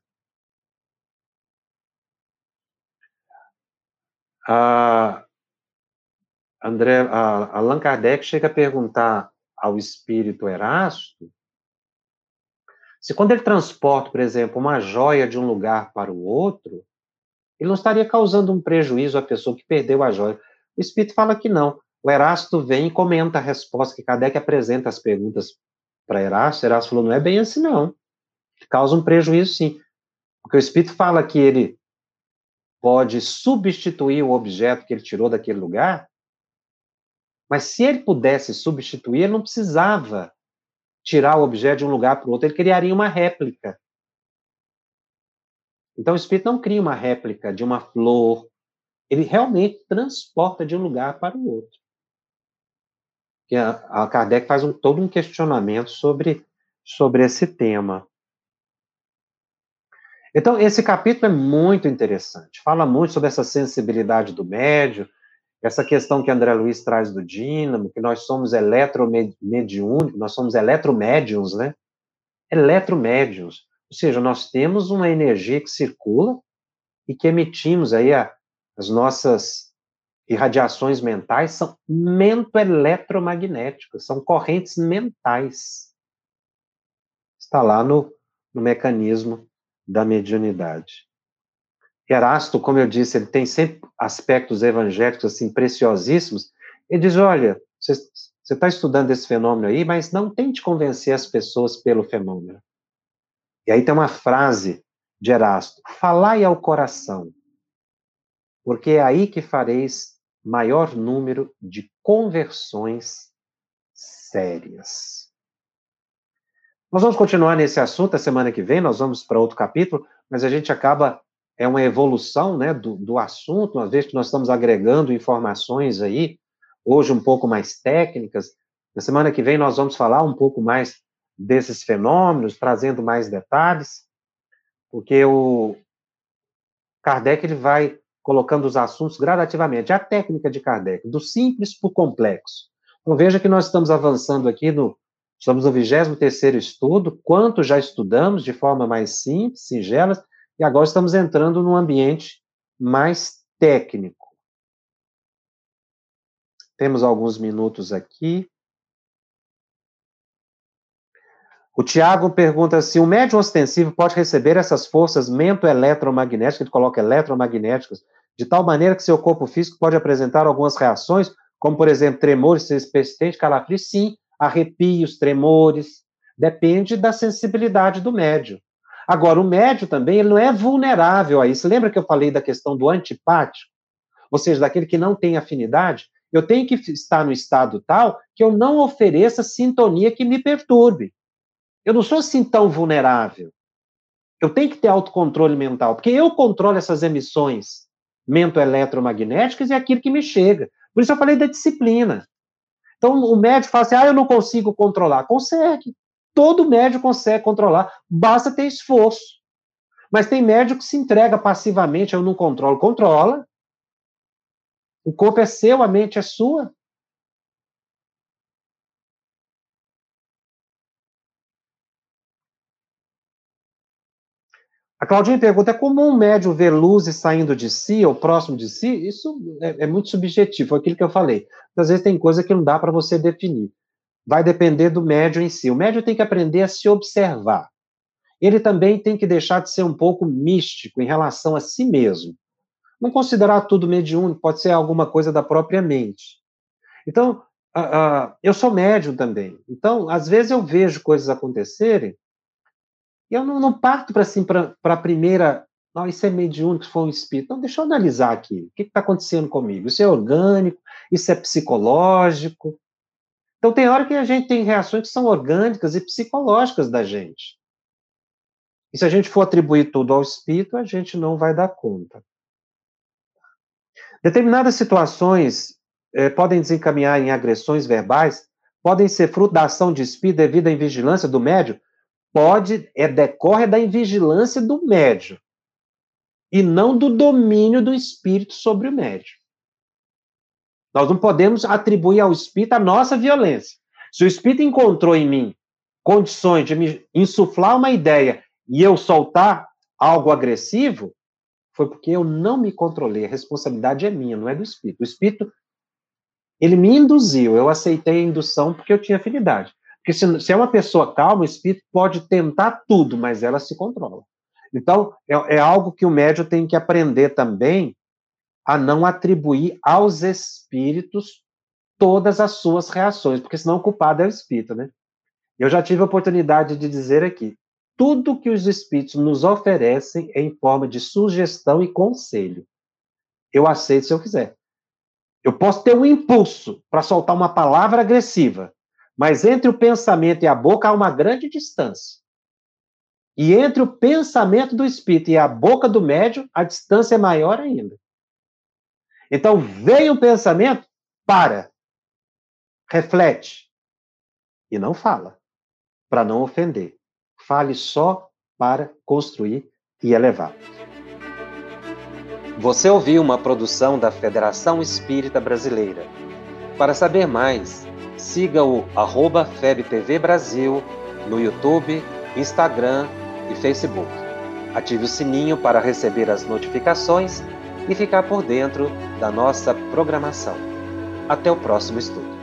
A André, a Allan Kardec chega a perguntar ao espírito Erasto se quando ele transporta, por exemplo, uma joia de um lugar para o outro, ele não estaria causando um prejuízo à pessoa que perdeu a joia. O Espírito fala que não. O Erasto vem e comenta a resposta, que Kardec apresenta as perguntas para Erasto. Erasto falou, não é bem assim, não. Causa um prejuízo, sim. Porque o Espírito fala que ele pode substituir o objeto que ele tirou daquele lugar, mas se ele pudesse substituir, ele não precisava tirar o objeto de um lugar para o outro, ele criaria uma réplica. Então o espírito não cria uma réplica de uma flor, ele realmente transporta de um lugar para o outro. que a, a Kardec faz um, todo um questionamento sobre, sobre esse tema. Então, esse capítulo é muito interessante. Fala muito sobre essa sensibilidade do médio, essa questão que André Luiz traz do dínamo, que nós somos eletromediúnicos, nós somos eletromédiums, né? Eletromédiums. Ou seja, nós temos uma energia que circula e que emitimos aí a, as nossas irradiações mentais são mento-eletromagnéticas, são correntes mentais. Está lá no, no mecanismo da mediunidade. Erasto, como eu disse, ele tem sempre aspectos evangélicos assim preciosíssimos. Ele diz: olha, você está estudando esse fenômeno aí, mas não tente convencer as pessoas pelo fenômeno. E aí tem uma frase de Erasto: falai ao coração, porque é aí que fareis maior número de conversões sérias. Nós vamos continuar nesse assunto a semana que vem, nós vamos para outro capítulo, mas a gente acaba, é uma evolução né, do, do assunto, uma vez que nós estamos agregando informações aí, hoje um pouco mais técnicas, na semana que vem nós vamos falar um pouco mais desses fenômenos, trazendo mais detalhes, porque o Kardec ele vai colocando os assuntos gradativamente. A técnica de Kardec, do simples para o complexo. Então, veja que nós estamos avançando aqui no. Estamos no 23 estudo, quanto já estudamos de forma mais simples, singela, e agora estamos entrando num ambiente mais técnico. Temos alguns minutos aqui. O Tiago pergunta se o médium ostensivo pode receber essas forças mento-eletromagnéticas, ele coloca eletromagnéticas, de tal maneira que seu corpo físico pode apresentar algumas reações, como, por exemplo, tremores persistentes, calafrios, sim, arrepios, tremores, depende da sensibilidade do médium. Agora, o médium também ele não é vulnerável a isso. Lembra que eu falei da questão do antipático? Ou seja, daquele que não tem afinidade? Eu tenho que estar no estado tal que eu não ofereça sintonia que me perturbe. Eu não sou assim tão vulnerável. Eu tenho que ter autocontrole mental, porque eu controlo essas emissões mento-eletromagnéticas e é aquilo que me chega. Por isso eu falei da disciplina. Então, o médico fala assim: ah, eu não consigo controlar. Consegue. Todo médico consegue controlar, basta ter esforço. Mas tem médico que se entrega passivamente, eu não controlo. Controla. O corpo é seu, a mente é sua. A Claudinha pergunta: é comum um médium ver luzes saindo de si ou próximo de si? Isso é, é muito subjetivo, foi aquilo que eu falei. Às vezes tem coisa que não dá para você definir. Vai depender do médium em si. O médium tem que aprender a se observar. Ele também tem que deixar de ser um pouco místico em relação a si mesmo. Não considerar tudo mediúnico, pode ser alguma coisa da própria mente. Então, uh, uh, eu sou médium também. Então, às vezes eu vejo coisas acontecerem e eu não, não parto para assim, a primeira. Não, isso é mediúnico, foi um espírito. Então, deixa eu analisar aqui. O que está acontecendo comigo? Isso é orgânico? Isso é psicológico? Então, tem hora que a gente tem reações que são orgânicas e psicológicas da gente. E se a gente for atribuir tudo ao espírito, a gente não vai dar conta. Determinadas situações eh, podem desencaminhar em agressões verbais, podem ser fruto da ação de espírito devido à invigilância do médium, pode, é, decorre da invigilância do médium e não do domínio do espírito sobre o médium. Nós não podemos atribuir ao espírito a nossa violência. Se o espírito encontrou em mim condições de me insuflar uma ideia e eu soltar algo agressivo, foi porque eu não me controlei. A responsabilidade é minha, não é do espírito. O espírito, ele me induziu, eu aceitei a indução porque eu tinha afinidade. Porque se, se, é uma pessoa calma, o espírito pode tentar tudo, mas ela se controla. Então, é, é algo que o médium tem que aprender também a não atribuir aos espíritos todas as suas reações, porque senão o culpado é o espírito, né? Eu já tive a oportunidade de dizer aqui, tudo que os espíritos nos oferecem é em forma de sugestão e conselho. Eu aceito se eu quiser. Eu posso ter um impulso para soltar uma palavra agressiva, mas entre o pensamento e a boca há uma grande distância. E entre o pensamento do espírito e a boca do médium, a distância é maior ainda. Então, veio o pensamento, para. reflete e não fala, para não ofender. Fale só para construir e elevar. Você ouviu uma produção da Federação Espírita Brasileira. Para saber mais, siga o arroba FebTV Brasil no YouTube, Instagram e Facebook. Ative o sininho para receber as notificações e ficar por dentro da nossa programação. Até o próximo estudo.